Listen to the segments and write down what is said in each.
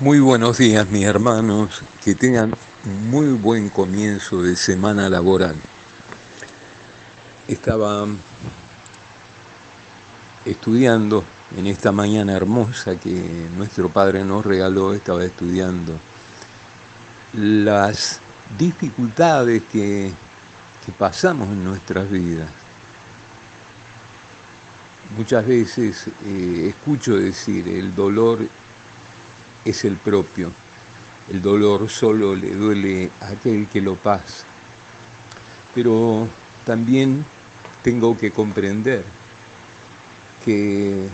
Muy buenos días mis hermanos, que tengan muy buen comienzo de semana laboral. Estaba estudiando en esta mañana hermosa que nuestro Padre nos regaló, estaba estudiando las dificultades que, que pasamos en nuestras vidas. Muchas veces eh, escucho decir el dolor es el propio. El dolor solo le duele a aquel que lo pasa. Pero también tengo que comprender que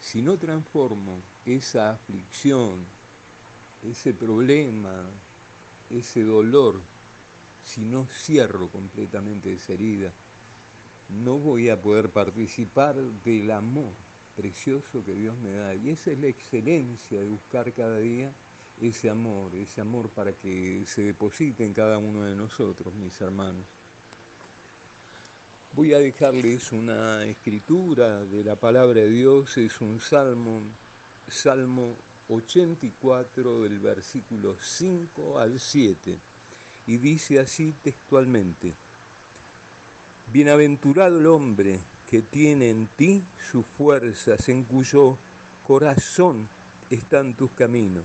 si no transformo esa aflicción, ese problema, ese dolor, si no cierro completamente esa herida, no voy a poder participar del amor precioso que Dios me da. Y esa es la excelencia de buscar cada día ese amor, ese amor para que se deposite en cada uno de nosotros, mis hermanos. Voy a dejarles una escritura de la palabra de Dios, es un salmo, Salmo 84 del versículo 5 al 7, y dice así textualmente, Bienaventurado el hombre que tiene en ti sus fuerzas, en cuyo corazón están tus caminos.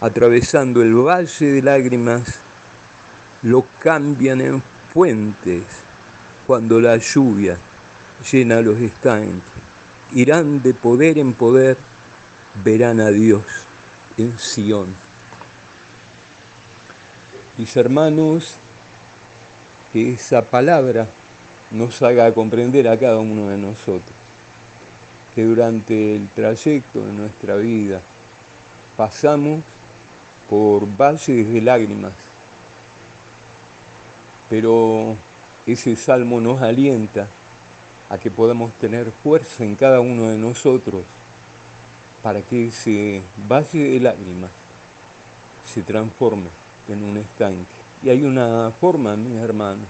Atravesando el valle de lágrimas, lo cambian en fuentes cuando la lluvia llena los estanques. Irán de poder en poder, verán a Dios en Sión. Mis hermanos, esa palabra nos haga comprender a cada uno de nosotros que durante el trayecto de nuestra vida pasamos por valles de lágrimas, pero ese salmo nos alienta a que podamos tener fuerza en cada uno de nosotros para que ese valle de lágrimas se transforme en un estanque. Y hay una forma, mis hermanos,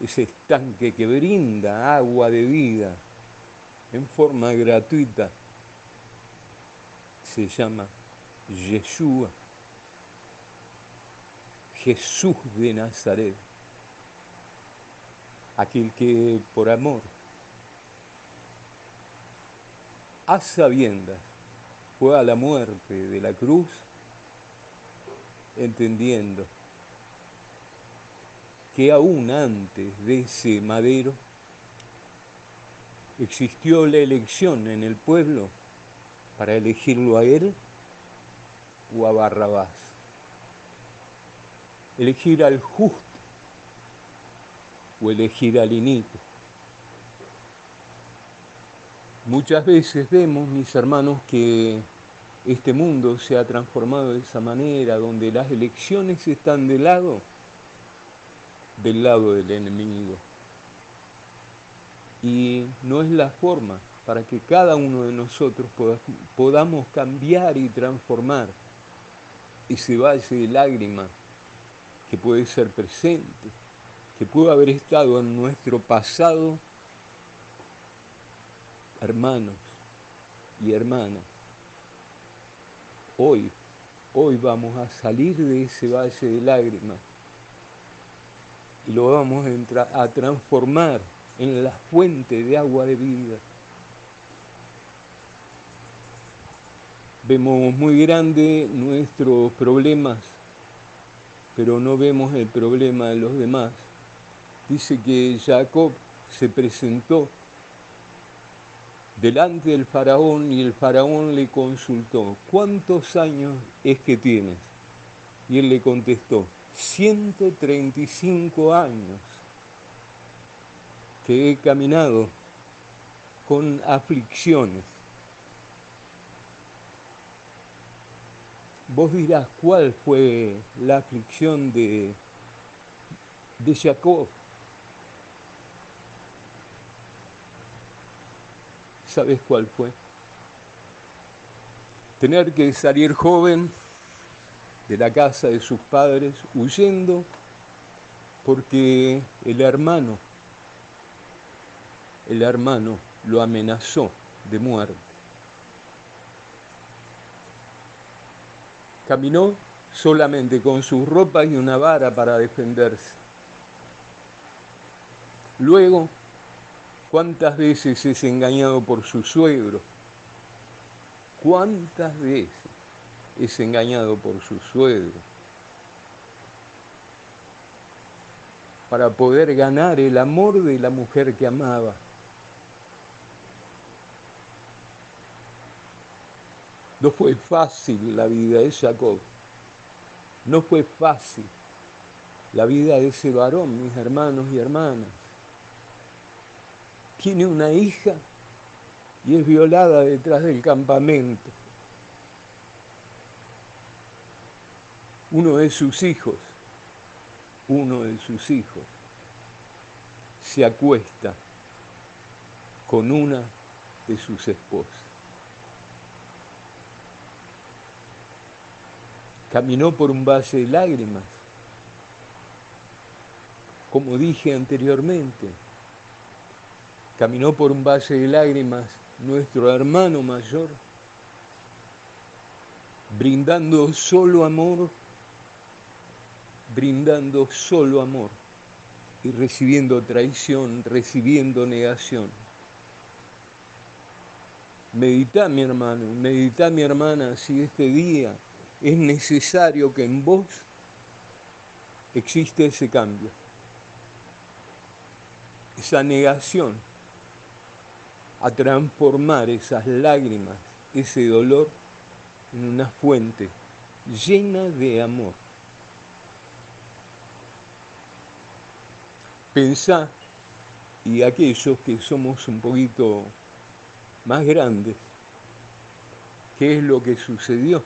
ese estanque que brinda agua de vida en forma gratuita, se llama Yeshua, Jesús de Nazaret, aquel que por amor, a sabiendas, fue a la muerte de la cruz, entendiendo que aún antes de ese madero existió la elección en el pueblo para elegirlo a él o a Barrabás. Elegir al justo o elegir al iniquo. Muchas veces vemos, mis hermanos, que este mundo se ha transformado de esa manera, donde las elecciones están de lado del lado del enemigo. Y no es la forma para que cada uno de nosotros podamos cambiar y transformar ese valle de lágrimas que puede ser presente, que puede haber estado en nuestro pasado, hermanos y hermanas. Hoy, hoy vamos a salir de ese valle de lágrimas lo vamos a, transformar en la fuente de agua de vida. Vemos muy grande nuestros problemas, pero no vemos el problema de los demás. Dice que Jacob se presentó delante del faraón y el faraón le consultó, ¿cuántos años es que tienes? Y él le contestó, 135 años que he caminado con aflicciones. Vos dirás cuál fue la aflicción de, de Jacob. ¿Sabes cuál fue? Tener que salir joven de la casa de sus padres, huyendo porque el hermano, el hermano lo amenazó de muerte. Caminó solamente con sus ropas y una vara para defenderse. Luego, ¿cuántas veces es engañado por su suegro? ¿Cuántas veces es engañado por su suegro? Para poder ganar el amor de la mujer que amaba. No fue fácil la vida de Jacob. No fue fácil la vida de ese varón, mis hermanos y hermanas. Tiene una hija y es violada detrás del campamento. Uno de sus hijos, uno de sus hijos, se acuesta con una de sus esposas. Caminó por un valle de lágrimas, como dije anteriormente. Caminó por un valle de lágrimas nuestro hermano mayor, brindando solo amor, brindando solo amor y recibiendo traición, recibiendo negación. Medita mi hermano, medita mi hermana si este día es necesario que en vos existe ese cambio, esa negación a transformar esas lágrimas, ese dolor, en una fuente llena de amor. Pensá, y aquellos que somos un poquito más grandes, qué es lo que sucedió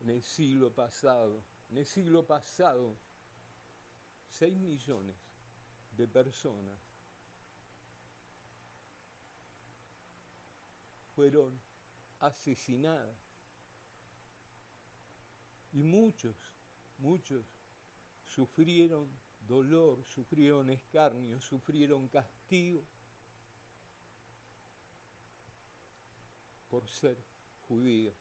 en el siglo pasado. En el siglo pasado, 6 millones de personas fueron asesinadas. Y muchos, muchos sufrieron dolor, sufrieron escarnio, sufrieron castigo por ser judíos.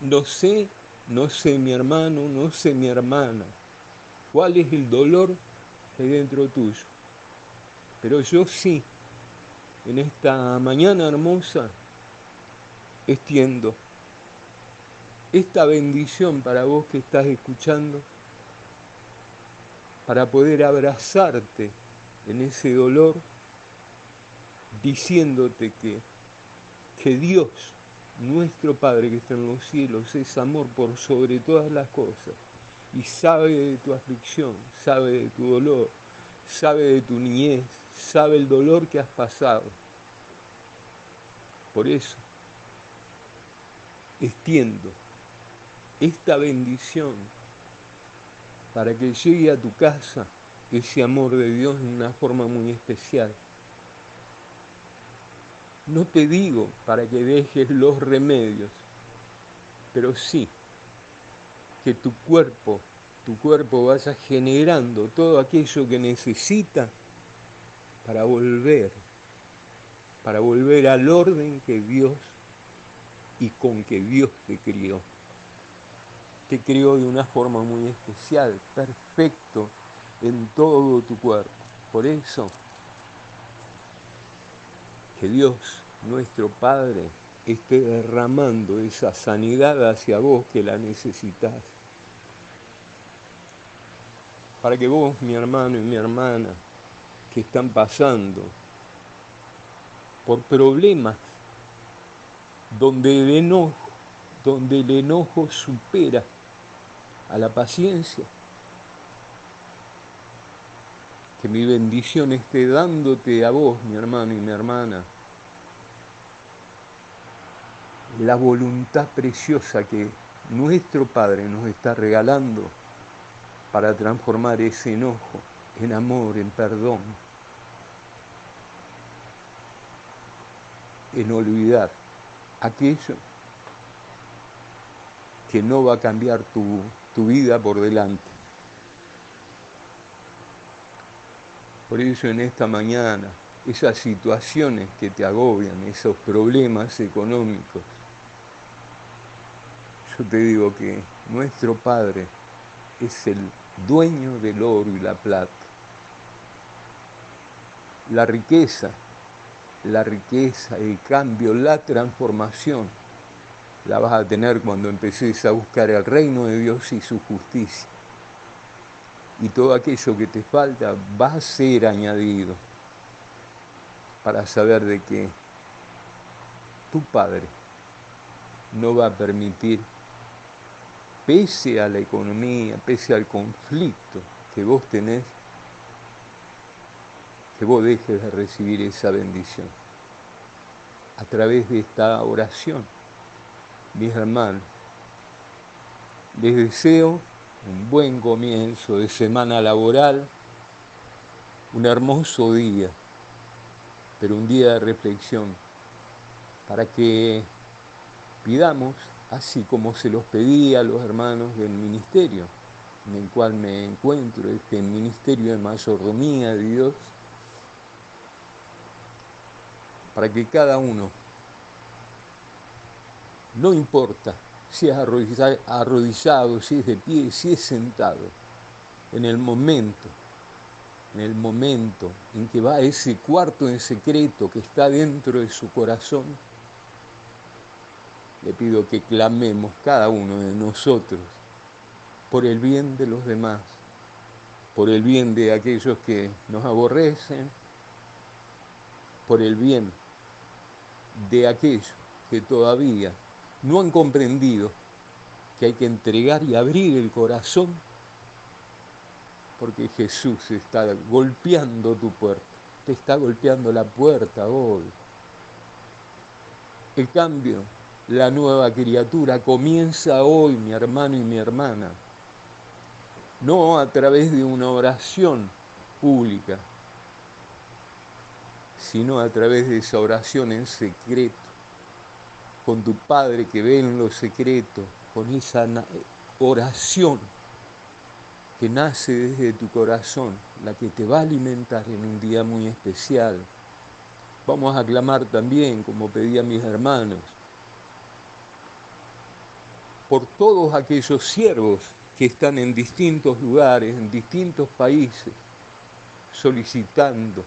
No sé, no sé mi hermano, no sé mi hermana, cuál es el dolor que hay dentro tuyo. Pero yo sí, en esta mañana hermosa, extiendo esta bendición para vos que estás escuchando, para poder abrazarte en ese dolor, diciéndote que, que Dios nuestro Padre que está en los cielos es amor por sobre todas las cosas y sabe de tu aflicción, sabe de tu dolor, sabe de tu niñez, sabe el dolor que has pasado. Por eso, extiendo esta bendición para que llegue a tu casa ese amor de Dios en una forma muy especial. No te digo para que dejes los remedios, pero sí que tu cuerpo, tu cuerpo vaya generando todo aquello que necesita para volver, para volver al orden que Dios y con que Dios te crió. Te crió de una forma muy especial, perfecto en todo tu cuerpo. Por eso que Dios, nuestro Padre, esté derramando esa sanidad hacia vos que la necesitas. Para que vos, mi hermano y mi hermana, que están pasando por problemas donde el enojo, donde el enojo supera a la paciencia, que mi bendición esté dándote a vos, mi hermano y mi hermana, la voluntad preciosa que nuestro Padre nos está regalando para transformar ese enojo en amor, en perdón, en olvidar aquello que no va a cambiar tu, tu vida por delante. Por eso en esta mañana esas situaciones que te agobian, esos problemas económicos. Yo te digo que nuestro Padre es el dueño del oro y la plata. La riqueza, la riqueza, el cambio, la transformación, la vas a tener cuando empeces a buscar el reino de Dios y su justicia. Y todo aquello que te falta va a ser añadido para saber de que tu Padre no va a permitir pese a la economía, pese al conflicto que vos tenés, que vos dejes de recibir esa bendición. A través de esta oración, mis les deseo un buen comienzo de semana laboral, un hermoso día, pero un día de reflexión, para que pidamos así como se los pedí a los hermanos del ministerio en el cual me encuentro, este ministerio de mayordomía de Dios, para que cada uno, no importa si es arrodillado, si es de pie, si es sentado, en el momento, en el momento en que va a ese cuarto en secreto que está dentro de su corazón, le pido que clamemos cada uno de nosotros por el bien de los demás, por el bien de aquellos que nos aborrecen, por el bien de aquellos que todavía no han comprendido que hay que entregar y abrir el corazón, porque Jesús está golpeando tu puerta, te está golpeando la puerta hoy. El cambio la nueva criatura comienza hoy, mi hermano y mi hermana. No a través de una oración pública, sino a través de esa oración en secreto, con tu Padre que ve en lo secreto, con esa oración que nace desde tu corazón, la que te va a alimentar en un día muy especial. Vamos a clamar también, como pedí a mis hermanos, por todos aquellos siervos que están en distintos lugares, en distintos países, solicitando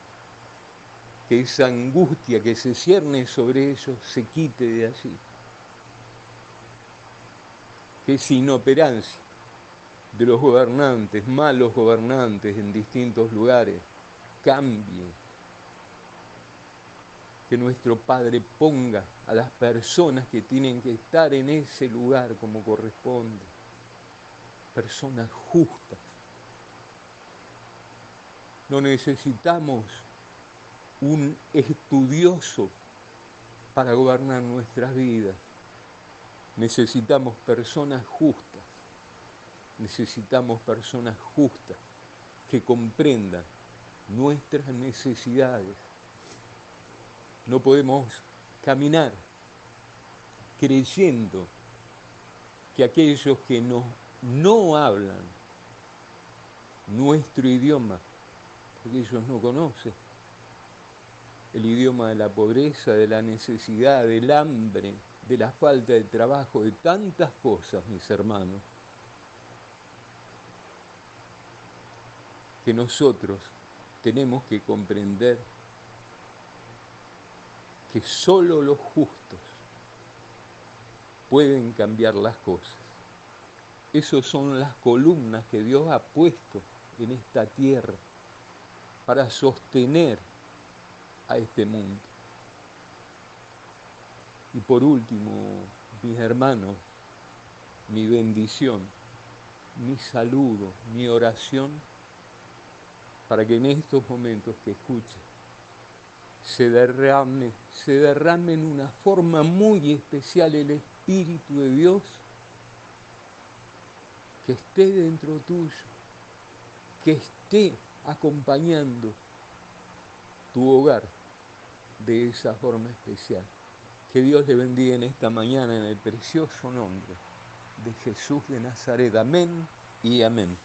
que esa angustia que se cierne sobre ellos se quite de allí. Que esa inoperancia de los gobernantes, malos gobernantes en distintos lugares, cambie que nuestro Padre ponga a las personas que tienen que estar en ese lugar como corresponde, personas justas. No necesitamos un estudioso para gobernar nuestras vidas. Necesitamos personas justas. Necesitamos personas justas que comprendan nuestras necesidades no podemos caminar creyendo que aquellos que no, no hablan nuestro idioma, porque ellos no conocen el idioma de la pobreza, de la necesidad, del hambre, de la falta de trabajo, de tantas cosas, mis hermanos, que nosotros tenemos que comprender que solo los justos pueden cambiar las cosas. Esas son las columnas que Dios ha puesto en esta tierra para sostener a este mundo. Y por último, mis hermanos, mi bendición, mi saludo, mi oración, para que en estos momentos que escuchen se derrame, se derrame en una forma muy especial el Espíritu de Dios que esté dentro tuyo, que esté acompañando tu hogar de esa forma especial. Que Dios le bendiga en esta mañana en el precioso nombre de Jesús de Nazaret. Amén y amén.